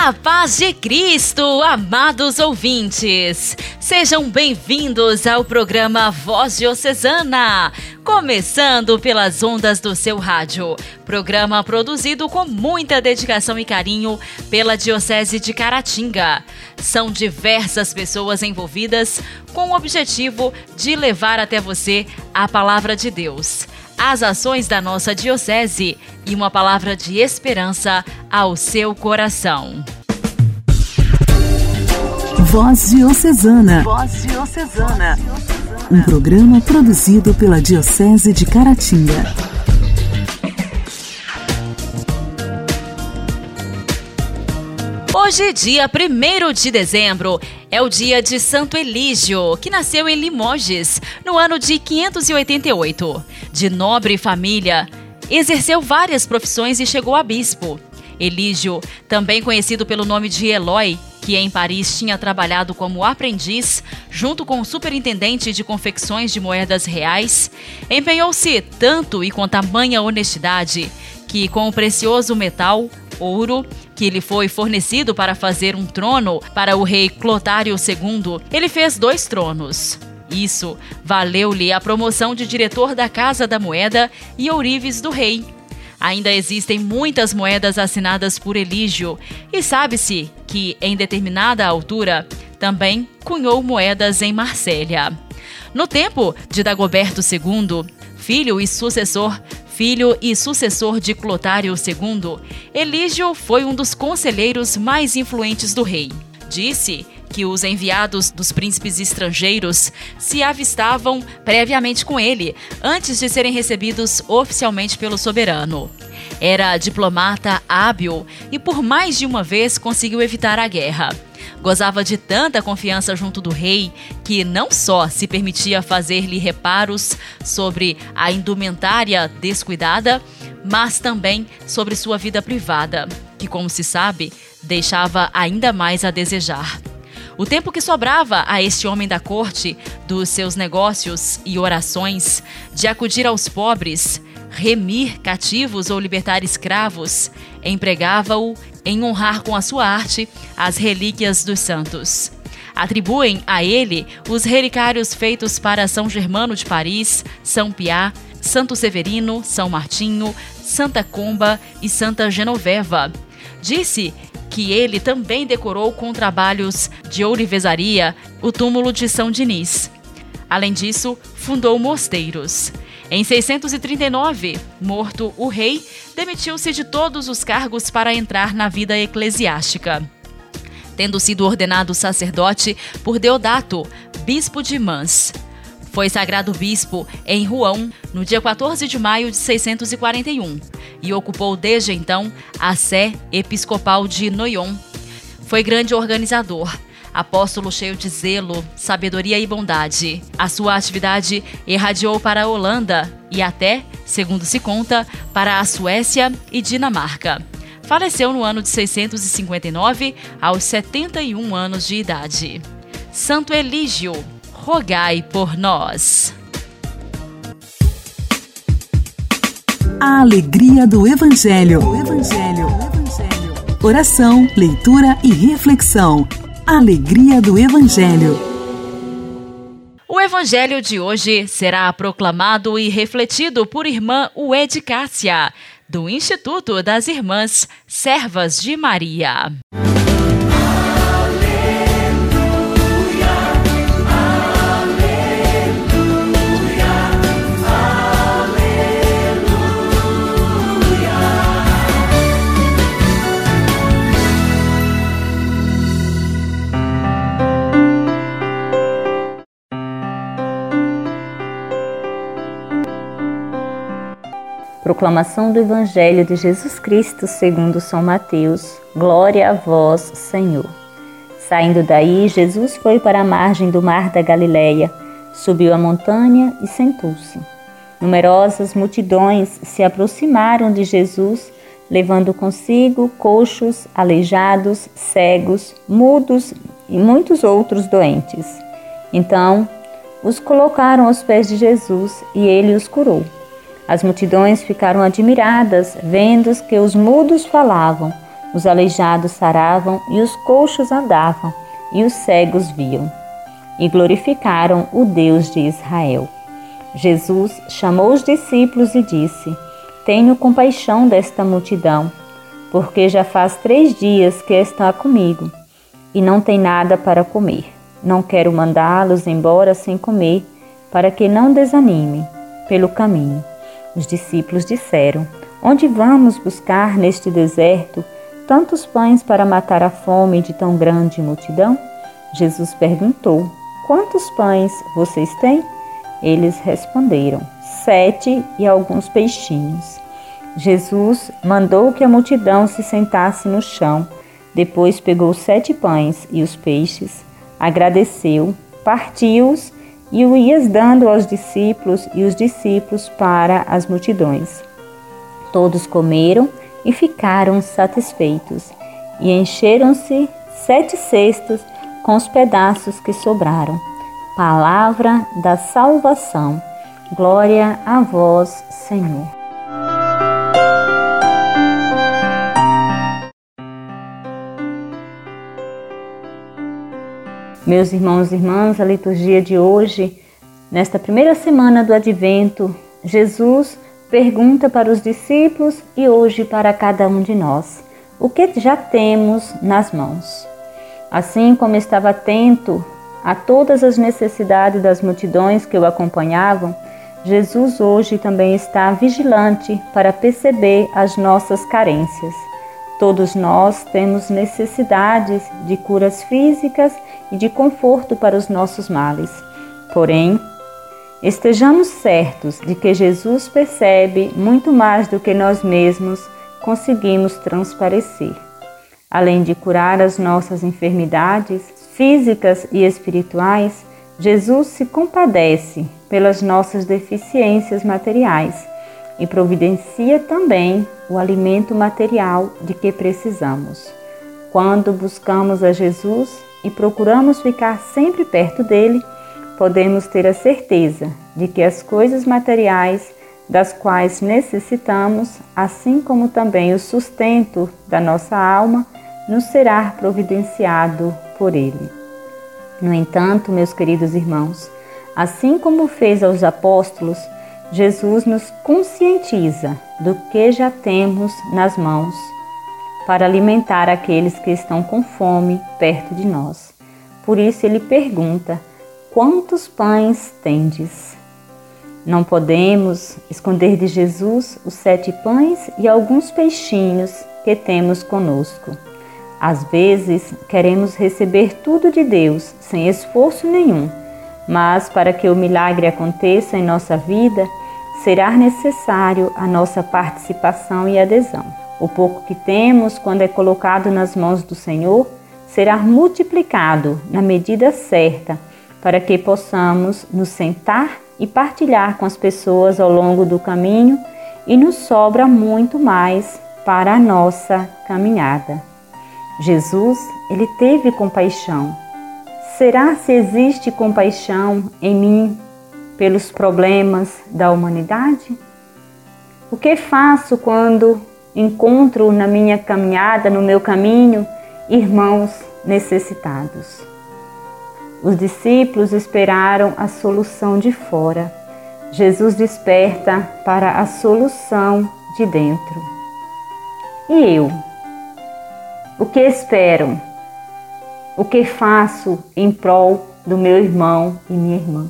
A paz de Cristo, amados ouvintes. Sejam bem-vindos ao programa Voz Diocesana, começando pelas ondas do seu rádio. Programa produzido com muita dedicação e carinho pela Diocese de Caratinga. São diversas pessoas envolvidas com o objetivo de levar até você a palavra de Deus as ações da nossa Diocese e uma palavra de esperança ao seu coração. Voz Diocesana. Voz Diocesana. Um programa produzido pela Diocese de Caratinga. Hoje, dia 1 de dezembro, é o dia de Santo Elígio, que nasceu em Limoges, no ano de 588. De nobre família, exerceu várias profissões e chegou a bispo. Elígio, também conhecido pelo nome de Eloy, que em Paris tinha trabalhado como aprendiz junto com o superintendente de confecções de moedas reais, empenhou-se tanto e com tamanha honestidade que, com o precioso metal, ouro, que lhe foi fornecido para fazer um trono para o rei Clotário II, ele fez dois tronos. Isso valeu-lhe a promoção de diretor da Casa da Moeda e ourives do rei. Ainda existem muitas moedas assinadas por Elígio, e sabe-se que, em determinada altura, também cunhou moedas em Marsella. No tempo de Dagoberto II, filho e sucessor, filho e sucessor de Clotário II, Elígio foi um dos conselheiros mais influentes do rei. Disse que os enviados dos príncipes estrangeiros se avistavam previamente com ele, antes de serem recebidos oficialmente pelo soberano. Era diplomata hábil e por mais de uma vez conseguiu evitar a guerra. Gozava de tanta confiança junto do rei que não só se permitia fazer-lhe reparos sobre a indumentária descuidada, mas também sobre sua vida privada, que, como se sabe, deixava ainda mais a desejar. O tempo que sobrava a este homem da corte, dos seus negócios e orações, de acudir aos pobres, remir cativos ou libertar escravos, empregava-o em honrar com a sua arte as relíquias dos santos. Atribuem a ele os relicários feitos para São Germano de Paris, São Piá, Santo Severino, São Martinho, Santa Comba e Santa Genoveva. Disse que ele também decorou com trabalhos de ourivesaria o túmulo de São Diniz. Além disso, fundou mosteiros. Em 639, morto o rei, demitiu-se de todos os cargos para entrar na vida eclesiástica. Tendo sido ordenado sacerdote por Deodato, bispo de Mans. Foi sagrado bispo em Rouen no dia 14 de maio de 641 e ocupou desde então a sé episcopal de Noyon. Foi grande organizador, apóstolo cheio de zelo, sabedoria e bondade. A sua atividade irradiou para a Holanda e até, segundo se conta, para a Suécia e Dinamarca. Faleceu no ano de 659, aos 71 anos de idade. Santo Elígio, rogai por nós. A alegria do Evangelho. O Evangelho. O Evangelho. Oração, leitura e reflexão. Alegria do Evangelho. O Evangelho de hoje será proclamado e refletido por irmã Ued Cássia, do Instituto das Irmãs Servas de Maria. Proclamação do Evangelho de Jesus Cristo segundo São Mateus. Glória a vós, Senhor. Saindo daí, Jesus foi para a margem do mar da Galileia, subiu a montanha e sentou-se. Numerosas multidões se aproximaram de Jesus, levando consigo coxos, aleijados, cegos, mudos e muitos outros doentes. Então os colocaram aos pés de Jesus e ele os curou. As multidões ficaram admiradas, vendo que os mudos falavam, os aleijados saravam e os coxos andavam, e os cegos viam. E glorificaram o Deus de Israel. Jesus chamou os discípulos e disse: Tenho compaixão desta multidão, porque já faz três dias que está comigo e não tem nada para comer. Não quero mandá-los embora sem comer, para que não desanimem pelo caminho. Os discípulos disseram: Onde vamos buscar neste deserto tantos pães para matar a fome de tão grande multidão? Jesus perguntou: Quantos pães vocês têm? Eles responderam: Sete e alguns peixinhos. Jesus mandou que a multidão se sentasse no chão. Depois pegou sete pães e os peixes, agradeceu, partiu-os e o ias dando aos discípulos e os discípulos para as multidões. Todos comeram e ficaram satisfeitos, e encheram-se sete cestos com os pedaços que sobraram. Palavra da salvação. Glória a vós, Senhor. Meus irmãos e irmãs, a liturgia de hoje, nesta primeira semana do Advento, Jesus pergunta para os discípulos e hoje para cada um de nós: o que já temos nas mãos? Assim como estava atento a todas as necessidades das multidões que o acompanhavam, Jesus hoje também está vigilante para perceber as nossas carências. Todos nós temos necessidades de curas físicas e de conforto para os nossos males. Porém, estejamos certos de que Jesus percebe muito mais do que nós mesmos conseguimos transparecer. Além de curar as nossas enfermidades físicas e espirituais, Jesus se compadece pelas nossas deficiências materiais e providencia também o alimento material de que precisamos. Quando buscamos a Jesus e procuramos ficar sempre perto dele, podemos ter a certeza de que as coisas materiais das quais necessitamos, assim como também o sustento da nossa alma, nos será providenciado por ele. No entanto, meus queridos irmãos, assim como fez aos apóstolos, Jesus nos conscientiza do que já temos nas mãos para alimentar aqueles que estão com fome perto de nós. Por isso ele pergunta: Quantos pães tendes? Não podemos esconder de Jesus os sete pães e alguns peixinhos que temos conosco. Às vezes queremos receber tudo de Deus sem esforço nenhum mas para que o milagre aconteça em nossa vida, será necessário a nossa participação e adesão. O pouco que temos, quando é colocado nas mãos do Senhor, será multiplicado na medida certa, para que possamos nos sentar e partilhar com as pessoas ao longo do caminho e nos sobra muito mais para a nossa caminhada. Jesus, ele teve compaixão Será se existe compaixão em mim pelos problemas da humanidade? O que faço quando encontro na minha caminhada, no meu caminho, irmãos necessitados? Os discípulos esperaram a solução de fora. Jesus desperta para a solução de dentro. E eu? O que espero? o que faço em prol do meu irmão e minha irmã.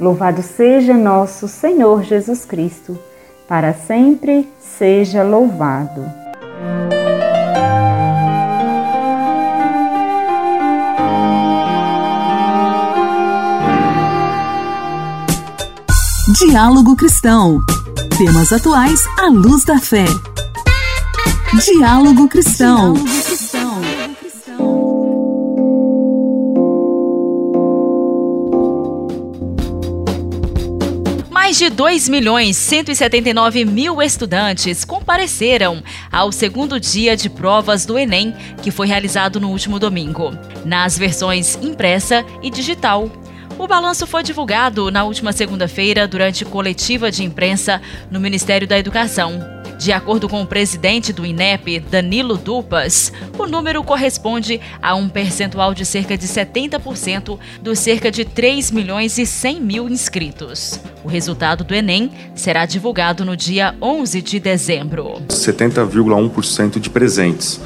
Louvado seja nosso Senhor Jesus Cristo, para sempre seja louvado. Diálogo Cristão. Temas atuais à luz da fé. Diálogo Cristão. Diálogo Mais de 2 milhões 179 mil estudantes compareceram ao segundo dia de provas do Enem, que foi realizado no último domingo, nas versões impressa e digital. O balanço foi divulgado na última segunda-feira durante coletiva de imprensa no Ministério da Educação. De acordo com o presidente do INEP, Danilo Dupas, o número corresponde a um percentual de cerca de 70% dos cerca de 3 milhões e 100 mil inscritos. O resultado do Enem será divulgado no dia 11 de dezembro. 70,1% de presentes,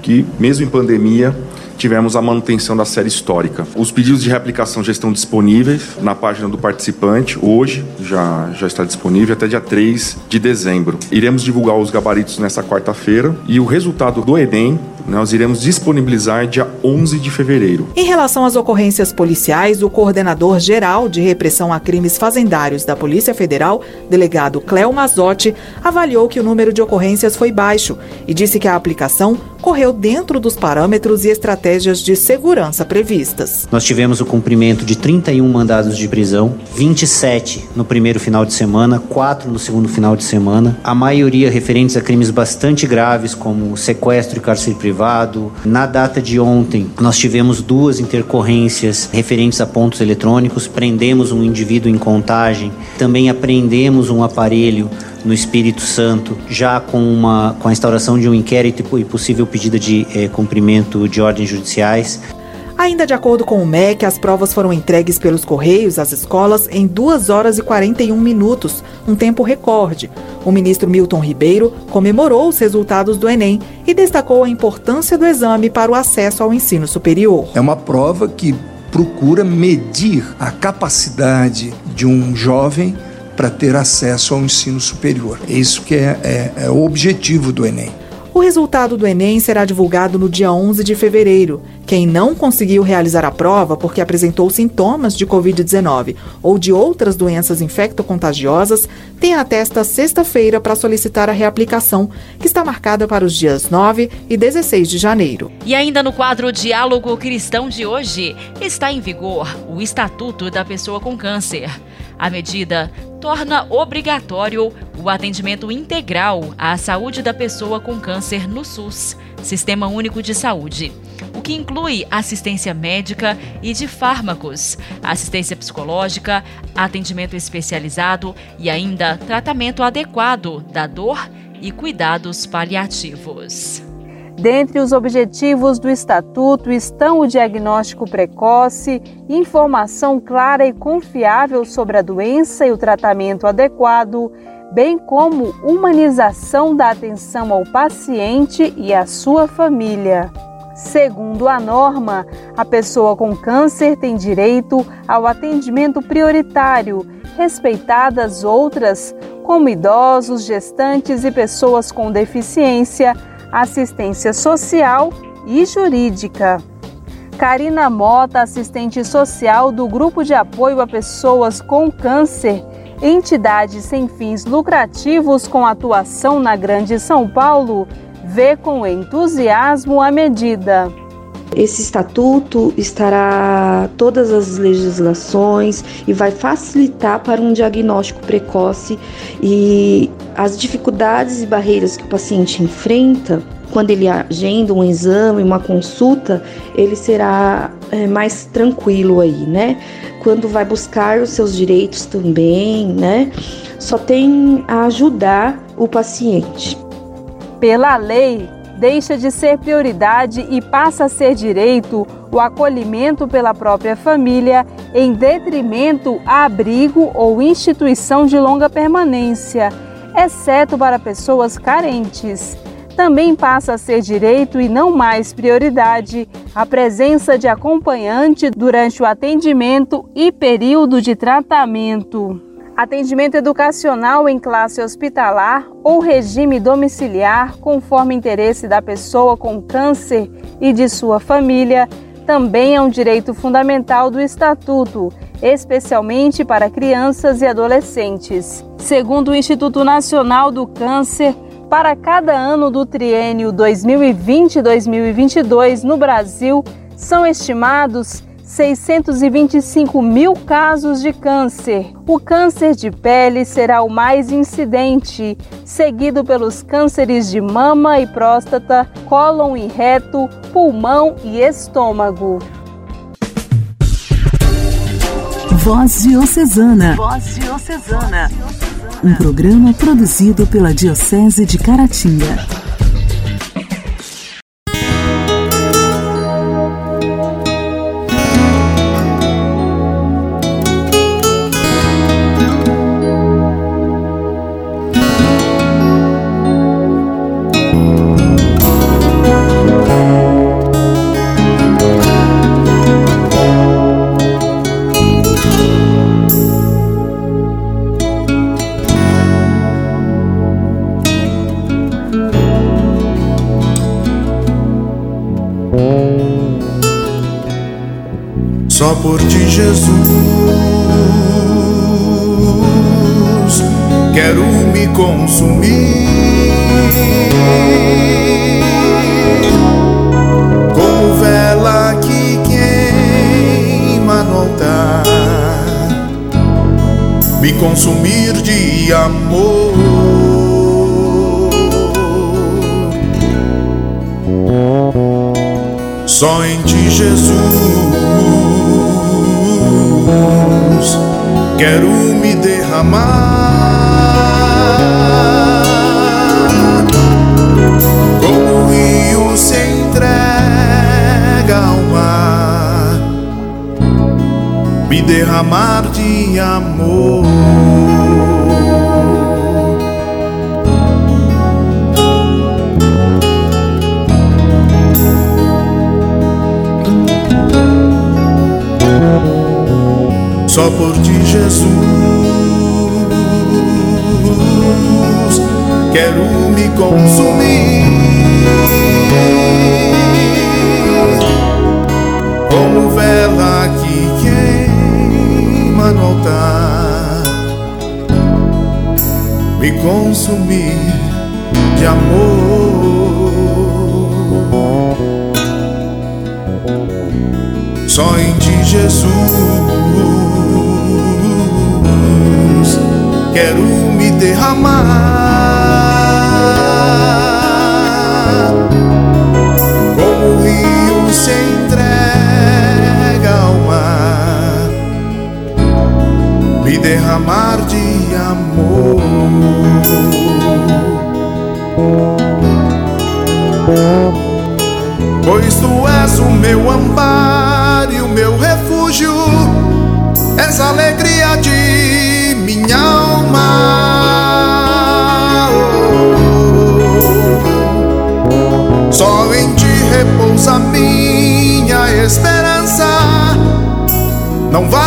que mesmo em pandemia tivemos a manutenção da série histórica. Os pedidos de reaplicação já estão disponíveis na página do participante, hoje já, já está disponível até dia 3 de dezembro. Iremos divulgar os gabaritos nessa quarta-feira e o resultado do Enem nós iremos disponibilizar dia 11 de fevereiro. Em relação às ocorrências policiais, o coordenador geral de repressão a crimes fazendários da Polícia Federal, delegado Cléo Mazotti, avaliou que o número de ocorrências foi baixo e disse que a aplicação correu dentro dos parâmetros e estratégias de segurança previstas. Nós tivemos o cumprimento de 31 mandados de prisão, 27 no primeiro final de semana, 4 no segundo final de semana, a maioria referentes a crimes bastante graves como sequestro e cárcere privado Na data de ontem, nós tivemos duas intercorrências referentes a pontos eletrônicos. Prendemos um indivíduo em contagem, também apreendemos um aparelho no Espírito Santo, já com, uma, com a instauração de um inquérito e possível pedido de eh, cumprimento de ordens judiciais. Ainda de acordo com o MEC, as provas foram entregues pelos Correios às escolas em 2 horas e 41 minutos, um tempo recorde. O ministro Milton Ribeiro comemorou os resultados do Enem e destacou a importância do exame para o acesso ao ensino superior. É uma prova que procura medir a capacidade de um jovem para ter acesso ao ensino superior. É isso que é, é, é o objetivo do Enem. O resultado do Enem será divulgado no dia 11 de fevereiro. Quem não conseguiu realizar a prova porque apresentou sintomas de Covid-19 ou de outras doenças infectocontagiosas tem até esta sexta-feira para solicitar a reaplicação, que está marcada para os dias 9 e 16 de janeiro. E ainda no quadro Diálogo Cristão de hoje, está em vigor o Estatuto da Pessoa com Câncer. A medida torna obrigatório o atendimento integral à saúde da pessoa com câncer no SUS, Sistema Único de Saúde, o que inclui assistência médica e de fármacos, assistência psicológica, atendimento especializado e ainda tratamento adequado da dor e cuidados paliativos. Dentre os objetivos do Estatuto estão o diagnóstico precoce, informação clara e confiável sobre a doença e o tratamento adequado, bem como humanização da atenção ao paciente e à sua família. Segundo a norma, a pessoa com câncer tem direito ao atendimento prioritário, respeitadas outras, como idosos, gestantes e pessoas com deficiência assistência social e jurídica. Karina Mota, assistente social do Grupo de Apoio a Pessoas com Câncer, entidade sem fins lucrativos com atuação na Grande São Paulo, vê com entusiasmo a medida. Esse estatuto estará todas as legislações e vai facilitar para um diagnóstico precoce e as dificuldades e barreiras que o paciente enfrenta quando ele agenda um exame, uma consulta, ele será é, mais tranquilo aí, né? Quando vai buscar os seus direitos também, né? Só tem a ajudar o paciente. Pela lei, deixa de ser prioridade e passa a ser direito o acolhimento pela própria família em detrimento a abrigo ou instituição de longa permanência, exceto para pessoas carentes. Também passa a ser direito e não mais prioridade a presença de acompanhante durante o atendimento e período de tratamento atendimento educacional em classe hospitalar ou regime domiciliar, conforme interesse da pessoa com câncer e de sua família, também é um direito fundamental do Estatuto, especialmente para crianças e adolescentes. Segundo o Instituto Nacional do Câncer, para cada ano do triênio 2020-2022 no Brasil, são estimados 625 mil casos de câncer. O câncer de pele será o mais incidente, seguido pelos cânceres de mama e próstata, cólon e reto, pulmão e estômago. Voz Diocesana. Voz Diocesana. Um programa produzido pela Diocese de Caratinga. Consumir de amor. Só em ti, Jesus quero me derramar como o rio se entrega ao mar, me derramar amor. só por ti, Jesus. Quero me consumir consumir de amor. Não vacilarei,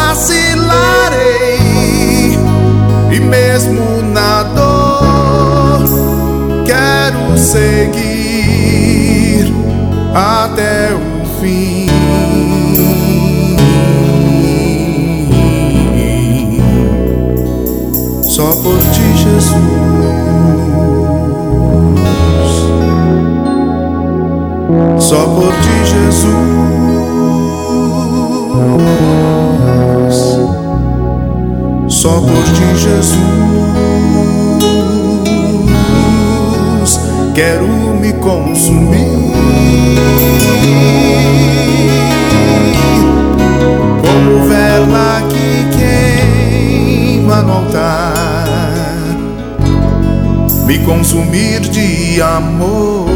Jesus. Quero me consumir. Como vela que queima no altar me consumir de amor.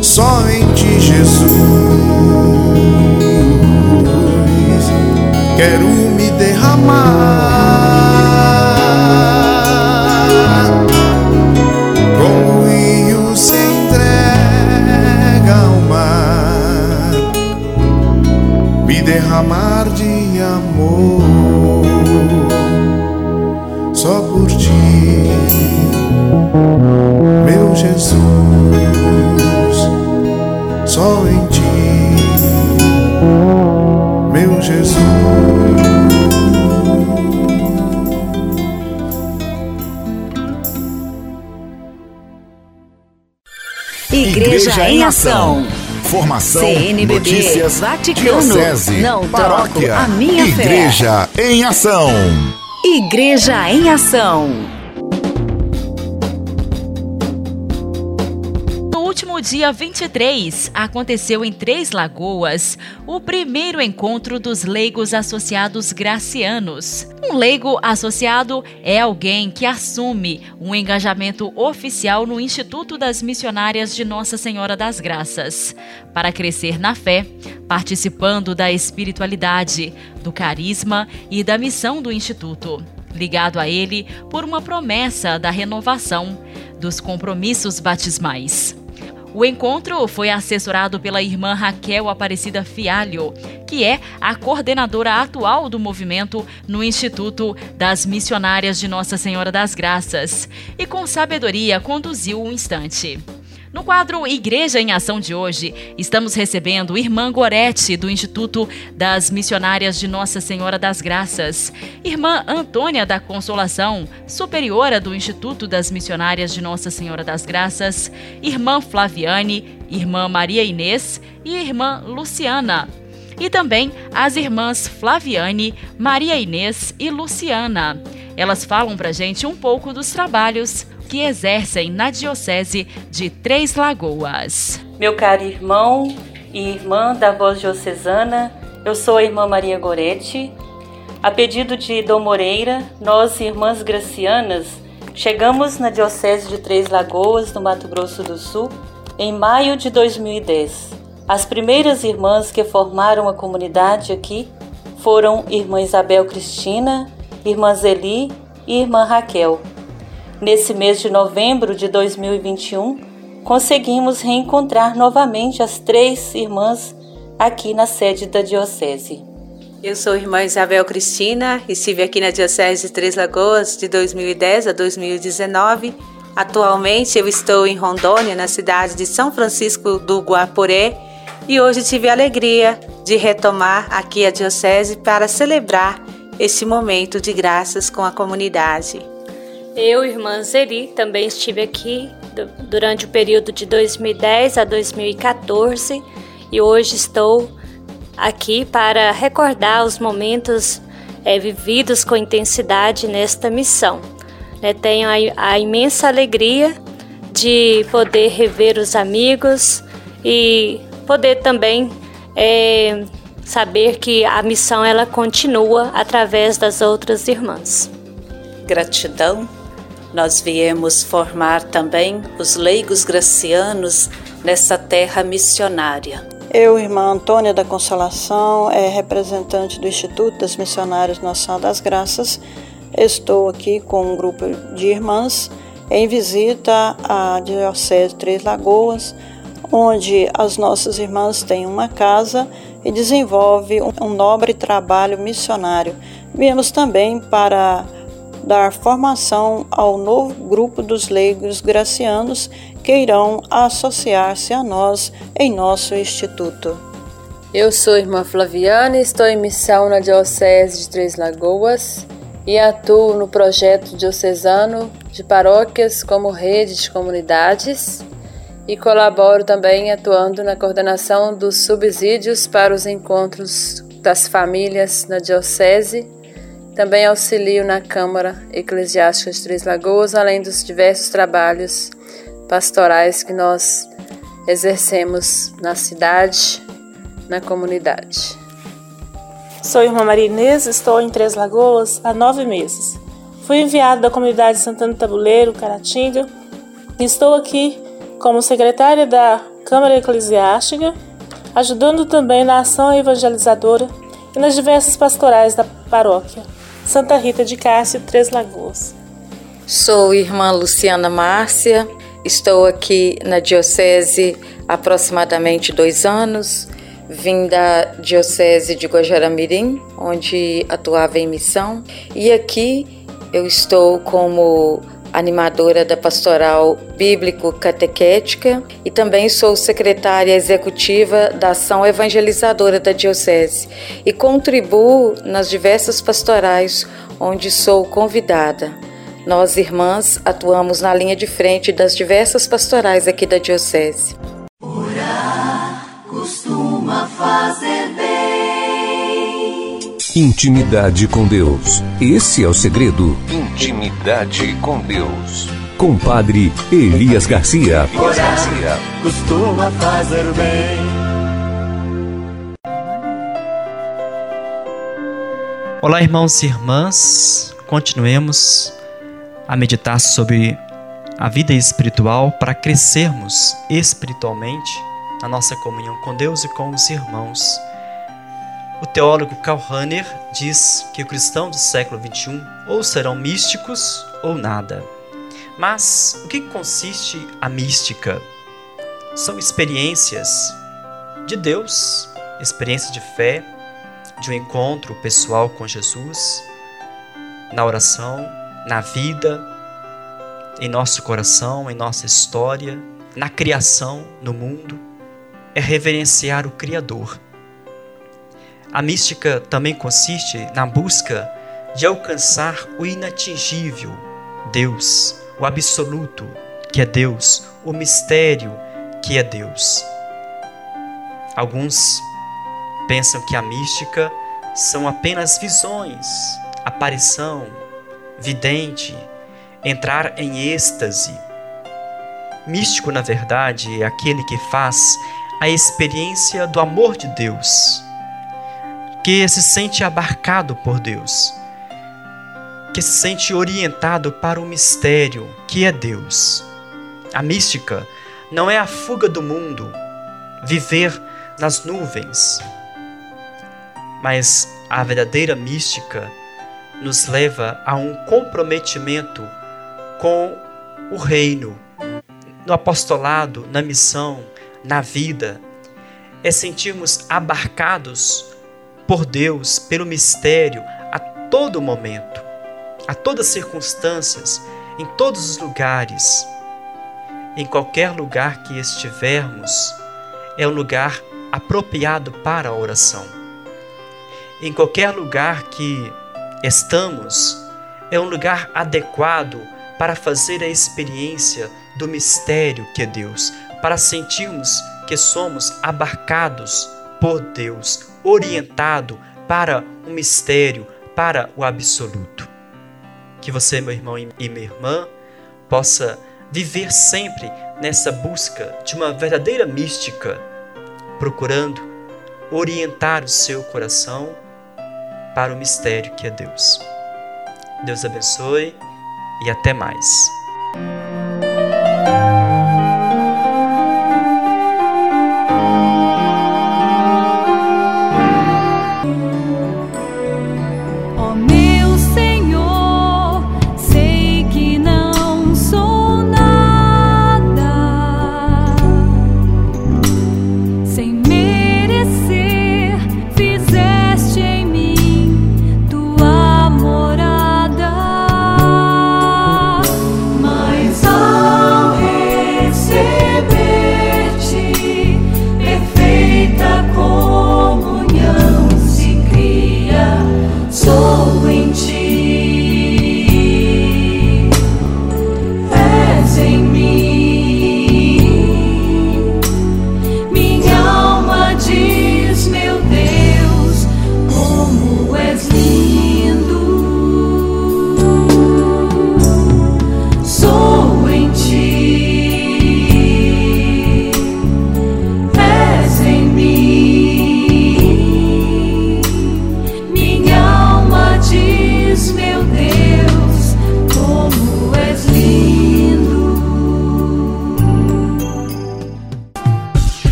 Só em ti, Jesus, quero me derramar. Como o rio se entrega ao mar, me derramar de amor. Igreja em Ação. Formação, CNBB, notícias, Vaticano, diocese, não paróquia, a minha Igreja fé. em Ação. Igreja em Ação. Dia 23, aconteceu em Três Lagoas o primeiro encontro dos leigos associados gracianos. Um leigo associado é alguém que assume um engajamento oficial no Instituto das Missionárias de Nossa Senhora das Graças, para crescer na fé, participando da espiritualidade, do carisma e da missão do Instituto, ligado a ele por uma promessa da renovação dos compromissos batismais. O encontro foi assessorado pela irmã Raquel Aparecida Fialho, que é a coordenadora atual do movimento no Instituto das Missionárias de Nossa Senhora das Graças, e com sabedoria conduziu o instante. No quadro Igreja em Ação de hoje, estamos recebendo Irmã Gorete, do Instituto das Missionárias de Nossa Senhora das Graças, Irmã Antônia da Consolação, superiora do Instituto das Missionárias de Nossa Senhora das Graças, Irmã Flaviane, Irmã Maria Inês e Irmã Luciana. E também as irmãs Flaviane, Maria Inês e Luciana. Elas falam pra gente um pouco dos trabalhos que exercem na Diocese de Três Lagoas. Meu caro irmão e irmã da Voz Diocesana, eu sou a irmã Maria Goretti. A pedido de Dom Moreira, nós, irmãs gracianas, chegamos na Diocese de Três Lagoas, no Mato Grosso do Sul, em maio de 2010. As primeiras irmãs que formaram a comunidade aqui foram irmã Isabel Cristina, irmã Zeli e irmã Raquel. Nesse mês de novembro de 2021, conseguimos reencontrar novamente as três irmãs aqui na sede da Diocese. Eu sou irmã Isabel Cristina, estive aqui na Diocese de Três Lagoas de 2010 a 2019. Atualmente eu estou em Rondônia, na cidade de São Francisco do Guaporé, e hoje tive a alegria de retomar aqui a Diocese para celebrar este momento de graças com a comunidade. Eu, irmã Zeri, também estive aqui durante o período de 2010 a 2014 e hoje estou aqui para recordar os momentos é, vividos com intensidade nesta missão. Né, tenho a, a imensa alegria de poder rever os amigos e poder também é, saber que a missão ela continua através das outras irmãs. Gratidão nós viemos formar também os leigos gracianos nessa terra missionária. Eu, irmã Antônia da Consolação, é representante do Instituto das Missionárias Senhora das Graças. Estou aqui com um grupo de irmãs em visita à Diocese Três Lagoas, onde as nossas irmãs têm uma casa e desenvolvem um nobre trabalho missionário. Viemos também para dar formação ao novo grupo dos leigos gracianos que irão associar-se a nós em nosso instituto. Eu sou irmã Flaviana, estou em missão na Diocese de Três Lagoas e atuo no projeto diocesano de paróquias como rede de comunidades e colaboro também atuando na coordenação dos subsídios para os encontros das famílias na Diocese também auxilio na Câmara Eclesiástica de Três Lagoas, além dos diversos trabalhos pastorais que nós exercemos na cidade, na comunidade. Sou irmã Maria Inês, estou em Três Lagoas há nove meses. Fui enviada da comunidade Santana Tabuleiro, Caratinga, e estou aqui como secretária da Câmara Eclesiástica, ajudando também na ação evangelizadora e nas diversas pastorais da paróquia. Santa Rita de Cássia, Três Lagoas. Sou irmã Luciana Márcia, estou aqui na Diocese há aproximadamente dois anos. Vim da Diocese de Guajaramirim, onde atuava em missão, e aqui eu estou como animadora da Pastoral Bíblico Catequética e também sou secretária executiva da Ação Evangelizadora da Diocese e contribuo nas diversas pastorais onde sou convidada. Nós, irmãs, atuamos na linha de frente das diversas pastorais aqui da Diocese. Orar costuma fazer Intimidade com Deus. Esse é o segredo. Intimidade com Deus. com Padre Elias Garcia. Elias Garcia. Costuma fazer bem. Olá, irmãos e irmãs. Continuemos a meditar sobre a vida espiritual para crescermos espiritualmente na nossa comunhão com Deus e com os irmãos. O teólogo Karl Rahner diz que o cristão do século XXI ou serão místicos ou nada. Mas o que consiste a mística? São experiências de Deus, experiências de fé, de um encontro pessoal com Jesus, na oração, na vida, em nosso coração, em nossa história, na criação, no mundo, é reverenciar o Criador. A mística também consiste na busca de alcançar o inatingível, Deus, o absoluto, que é Deus, o mistério, que é Deus. Alguns pensam que a mística são apenas visões, aparição, vidente, entrar em êxtase. Místico, na verdade, é aquele que faz a experiência do amor de Deus, que se sente abarcado por Deus, que se sente orientado para o mistério que é Deus. A mística não é a fuga do mundo, viver nas nuvens, mas a verdadeira mística nos leva a um comprometimento com o reino, no apostolado, na missão, na vida. É sentirmos abarcados por Deus, pelo mistério, a todo momento, a todas as circunstâncias, em todos os lugares. Em qualquer lugar que estivermos, é um lugar apropriado para a oração. Em qualquer lugar que estamos, é um lugar adequado para fazer a experiência do mistério que é Deus, para sentirmos que somos abarcados por Deus, orientado para o mistério, para o absoluto. Que você, meu irmão e minha irmã, possa viver sempre nessa busca de uma verdadeira mística, procurando orientar o seu coração para o mistério que é Deus. Deus abençoe e até mais.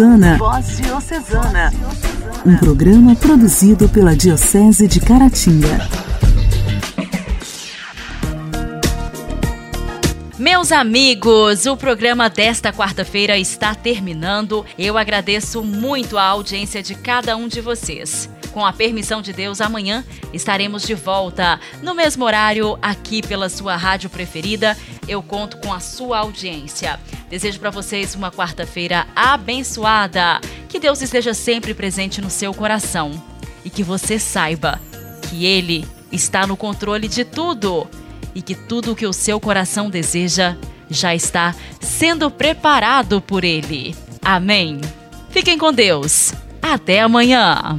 Diocesana. Voz Diocesana. Um programa produzido pela Diocese de Caratinga. Meus amigos, o programa desta quarta-feira está terminando. Eu agradeço muito a audiência de cada um de vocês. Com a permissão de Deus, amanhã estaremos de volta, no mesmo horário, aqui pela sua rádio preferida. Eu conto com a sua audiência. Desejo para vocês uma quarta-feira abençoada. Que Deus esteja sempre presente no seu coração e que você saiba que Ele está no controle de tudo e que tudo o que o seu coração deseja já está sendo preparado por Ele. Amém. Fiquem com Deus. Até amanhã.